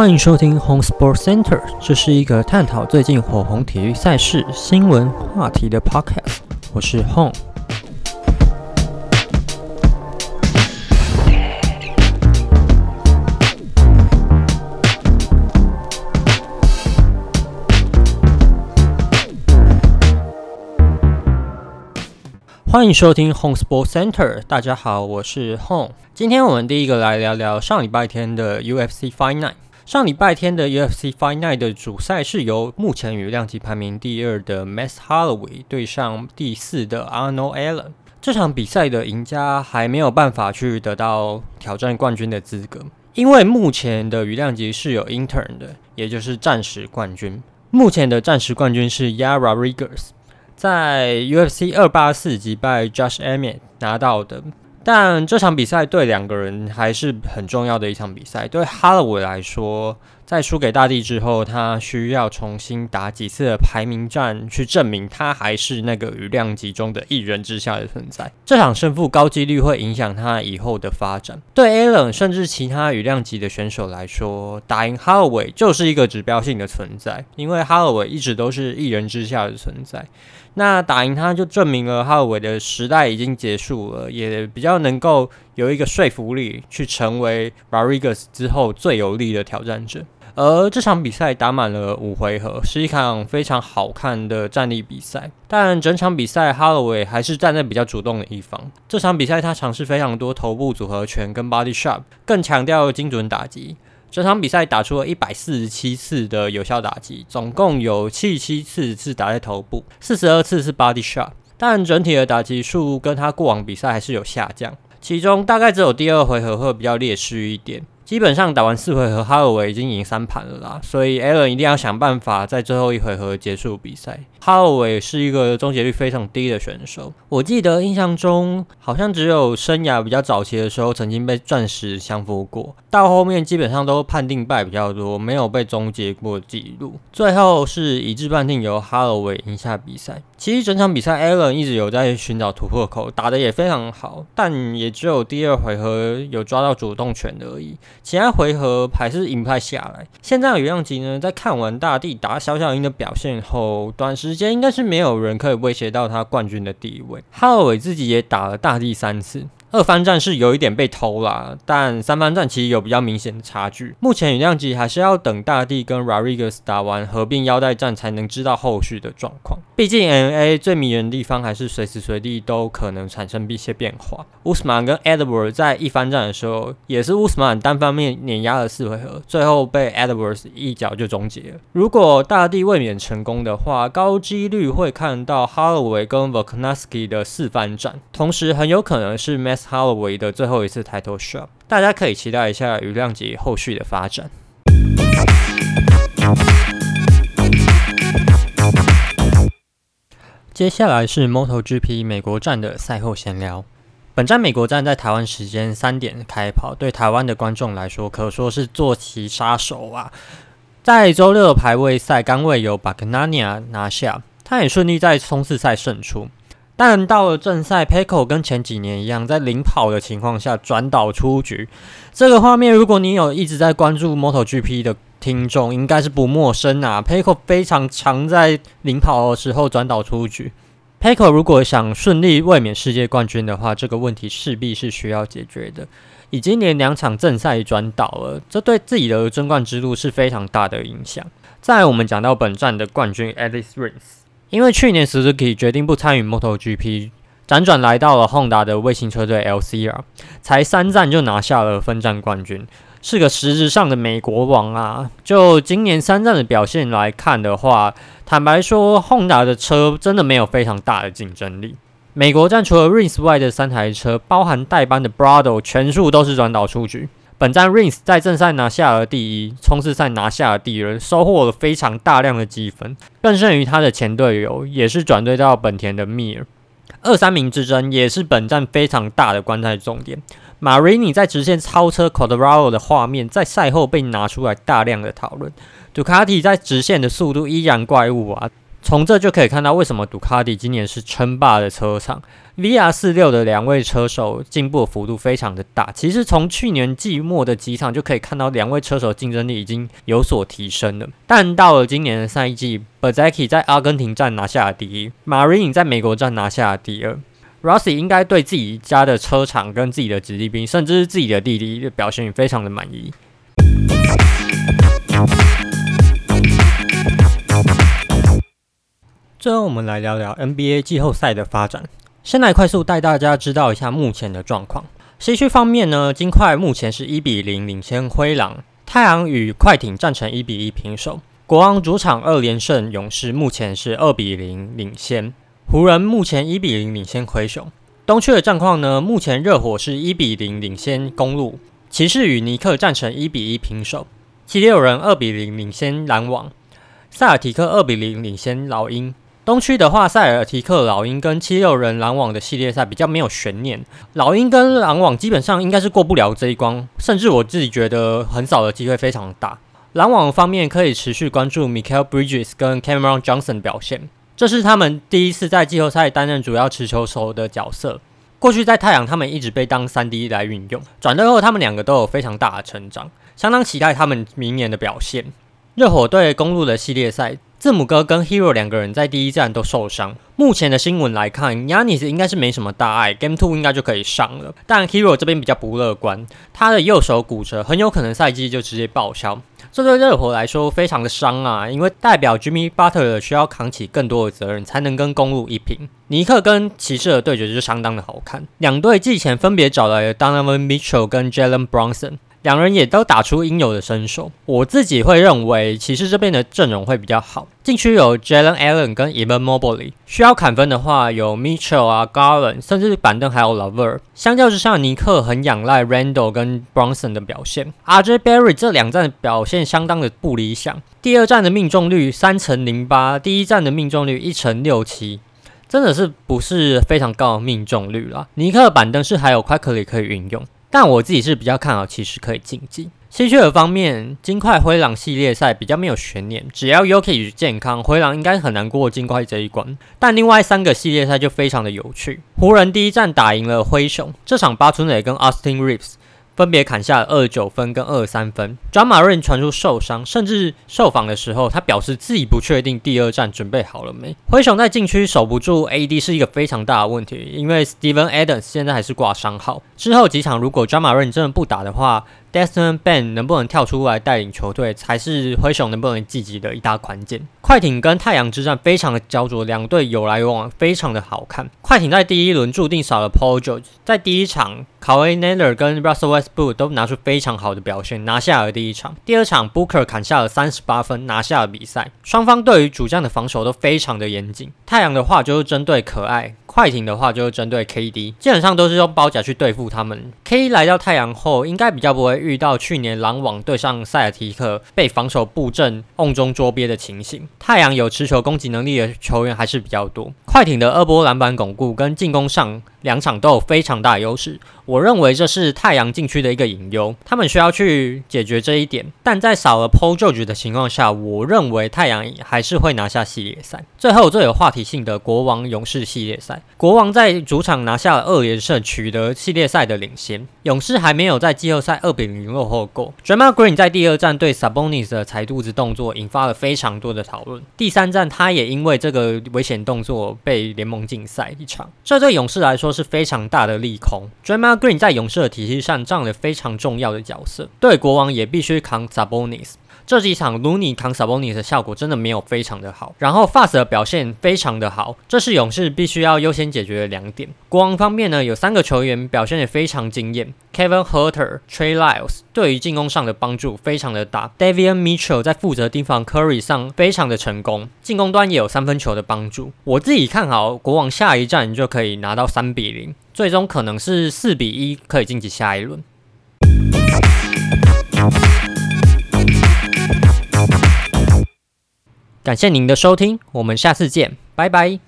欢迎收听 Home Sports Center，这是一个探讨最近火红体育赛事新闻话题的 podcast。我是 Home。欢迎收听 Home Sport Center，大家好，我是 Home。今天我们第一个来聊聊上礼拜天的 UFC Fight Night。上礼拜天的 UFC Fight Night 的主赛是由目前与量级排名第二的 Max Holloway 对上第四的 Arnold Allen。这场比赛的赢家还没有办法去得到挑战冠军的资格，因为目前的羽量级是有 Intern 的，也就是暂时冠军。目前的暂时冠军是 Yara Rodriguez。在 UFC 二八四击败 Josh Emmett 拿到的，但这场比赛对两个人还是很重要的一场比赛。对哈勒维来说，在输给大地之后，他需要重新打几次排名战，去证明他还是那个羽量级中的一人之下的存在。这场胜负高几率会影响他以后的发展。对 Allen 甚至其他羽量级的选手来说，打赢 Holloway 就是一个指标性的存在，因为 Holloway 一直都是一人之下的存在。那打赢他就证明了 Holloway 的时代已经结束了，也比较能够有一个说服力去成为 Rodriguez 之后最有力的挑战者。而这场比赛打满了五回合，是一场非常好看的战力比赛。但整场比赛哈罗韦还是站在比较主动的一方。这场比赛他尝试非常多头部组合拳跟 Body Shot，更强调精准打击。这场比赛打出了一百四十七次的有效打击，总共有七十七次是打在头部，四十二次是 Body Shot。但整体的打击数跟他过往比赛还是有下降，其中大概只有第二回合会比较劣势一点。基本上打完四回合，哈尔维已经赢三盘了啦，所以 Allen 一定要想办法在最后一回合结束比赛。哈尔维是一个终结率非常低的选手，我记得印象中好像只有生涯比较早期的时候曾经被钻石降服过，到后面基本上都判定败比较多，没有被终结过记录。最后是一致判定由哈尔维赢下比赛。其实整场比赛，Allen 一直有在寻找突破口，打的也非常好，但也只有第二回合有抓到主动权而已。其他回合还是赢不太下来。现在羽量级呢，在看完大地打小小鹰的表现后，短时时间应该是没有人可以威胁到他冠军的地位。哈尔维自己也打了大第三次。二番战是有一点被偷啦，但三番战其实有比较明显的差距。目前羽量级还是要等大地跟 Rarigas 打完合并腰带战才能知道后续的状况。毕竟 NA 最迷人的地方还是随时随地都可能产生一些变化。乌斯曼跟 Edward 在一番战的时候，也是乌斯曼单方面碾压了四回合，最后被 Edward 一脚就终结了。如果大地卫冕成功的话，高几率会看到 Holloway 跟 v o k n a s k i 的四番战，同时很有可能是 ms Mass Holloway 的最后一次抬头 shot，大家可以期待一下余亮杰后续的发展。接下来是 MotoGP 美国站的赛后闲聊。本站美国站在台湾时间三点开跑，对台湾的观众来说可说是坐骑杀手啊！在周六的排位赛，刚位由 b a g n a n a 拿下，他也顺利在冲刺赛胜出。但到了正赛 p e c o 跟前几年一样，在领跑的情况下转导出局。这个画面，如果你有一直在关注 MotoGP 的听众，应该是不陌生啊。p e c o 非常常在领跑的时候转导出局。p e c o 如果想顺利卫冕世界冠军的话，这个问题势必是需要解决的。已经连两场正赛转倒了，这对自己的争冠之路是非常大的影响。在我们讲到本站的冠军 Alice Rins。因为去年 Suzuki 决定不参与 MotoGP，辗转来到了 Honda 的卫星车队 LCR，才三站就拿下了分站冠军，是个实质上的美国王啊！就今年三站的表现来看的话，坦白说，Honda 的车真的没有非常大的竞争力。美国站除了 Rins 外的三台车，包含代班的 Brado，全数都是转导出局。本站 Rings 在正赛拿下了第一，冲刺赛拿下了第二，收获了非常大量的积分，更胜于他的前队友，也是转队到本田的 Mir。二三名之争也是本站非常大的观赛重点。马瑞尼在直线超车 c o d r a o 的画面，在赛后被拿出来大量的讨论。杜卡迪在直线的速度依然怪物啊，从这就可以看到为什么杜卡迪今年是称霸的车厂。VR 四六的两位车手进步的幅度非常的大，其实从去年季末的几场就可以看到两位车手竞争力已经有所提升了。但到了今年的赛季 b e z e k i 在阿根廷站拿下了第一，Marin 在美国站拿下了第二。Rossi 应该对自己家的车厂跟自己的子弟兵，甚至是自己的弟弟的表现也非常的满意。最后，我们来聊聊 NBA 季后赛的发展。先来快速带大家知道一下目前的状况。西区方面呢，金块目前是一比零领先灰狼，太阳与快艇战成一比一平手，国王主场二连胜，勇士目前是二比零领先，湖人目前一比零领先灰熊。东区的战况呢，目前热火是一比零领先公路，骑士与尼克战成一比一平手，七六人二比零领先篮网，塞尔提克二比零领先老鹰。东区的话，塞尔提克、老鹰跟七六人、篮网的系列赛比较没有悬念。老鹰跟篮网基本上应该是过不了这一关，甚至我自己觉得横扫的机会非常大。篮网方面可以持续关注 Michael Bridges 跟 Cameron Johnson 表现，这是他们第一次在季后赛担任主要持球手的角色。过去在太阳，他们一直被当三 D 来运用，转队后他们两个都有非常大的成长，相当期待他们明年的表现。热火队公路的系列赛。字母哥跟 Hero 两个人在第一站都受伤。目前的新闻来看，Yanis 应该是没什么大碍，Game Two 应该就可以上了。但 Hero 这边比较不乐观，他的右手骨折，很有可能赛季就直接报销。这对热火来说非常的伤啊，因为代表 Jimmy Butler 需要扛起更多的责任，才能跟公路一平。尼克跟骑士的对决就相当的好看，两队季前分别找来了 Donovan Mitchell 跟 Jalen Brunson。两人也都打出应有的身手，我自己会认为骑士这边的阵容会比较好。禁区有 Jalen Allen 跟 Evan Mobley，需要砍分的话有 Mitchell 啊 Garland，甚至板凳还有 Lover。相较之下，尼克很仰赖 Randall 跟 Bronson 的表现。RJ Barry 这两站的表现相当的不理想，第二站的命中率三成零八，第一站的命中率一成六七，真的是不是非常高的命中率了。尼克的板凳是还有 Quickly 可以运用。但我自己是比较看好，骑士可以晋级。稀缺的方面，金块灰狼系列赛比较没有悬念，只要 Yuki 健康，灰狼应该很难过金块这一关。但另外三个系列赛就非常的有趣。湖人第一战打赢了灰熊，这场巴村磊跟 Austin Reeves。分别砍下了二十九分跟二十三分。j 马 m 传出受伤，甚至受访的时候，他表示自己不确定第二战准备好了没。灰熊在禁区守不住 AD 是一个非常大的问题，因为 Steven Adams 现在还是挂伤号。之后几场如果 J 马 m 真的不打的话，Desmond Ben 能不能跳出来带领球队，才是灰熊能不能晋级的一大关键。快艇跟太阳之战非常的焦灼，两队有来有往，非常的好看。快艇在第一轮注定少了 Paul George，在第一场 k a w a i Naylor 跟 Russell Westbrook 都拿出非常好的表现，拿下了第一场。第二场 Booker 砍下了三十八分，拿下了比赛。双方对于主将的防守都非常的严谨。太阳的话就是针对可爱。快艇的话就是针对 KD，基本上都是用包夹去对付他们。KD 来到太阳后，应该比较不会遇到去年篮网对上塞尔提克被防守布阵瓮中捉鳖的情形。太阳有持球攻击能力的球员还是比较多。快艇的二波篮板巩固跟进攻上两场都有非常大优势。我认为这是太阳禁区的一个隐忧，他们需要去解决这一点。但在少了 Paul George 的情况下，我认为太阳还是会拿下系列赛。最后最有话题性的国王勇士系列赛。国王在主场拿下二连胜，取得系列赛的领先。勇士还没有在季后赛二比零落后过。Draymond Green 在第二战对 Sabonis 的踩肚子动作引发了非常多的讨论。第三战他也因为这个危险动作被联盟禁赛一场，这对勇士来说是非常大的利空。Draymond Green 在勇士的体系上占了非常重要的角色，对国王也必须扛 Sabonis。这几场 l u n y 扛 Sabonis 的效果真的没有非常的好，然后 Fast 的表现非常的好，这是勇士必须要优先解决的两点。国王方面呢，有三个球员表现也非常惊艳，Kevin Herter、Trey Lyles 对于进攻上的帮助非常的大 d a v i a n Mitchell 在负责盯防 Curry 上非常的成功，进攻端也有三分球的帮助。我自己看好国王下一站就可以拿到三比零，最终可能是四比一可以晋级下一轮。感谢您的收听，我们下次见，拜拜。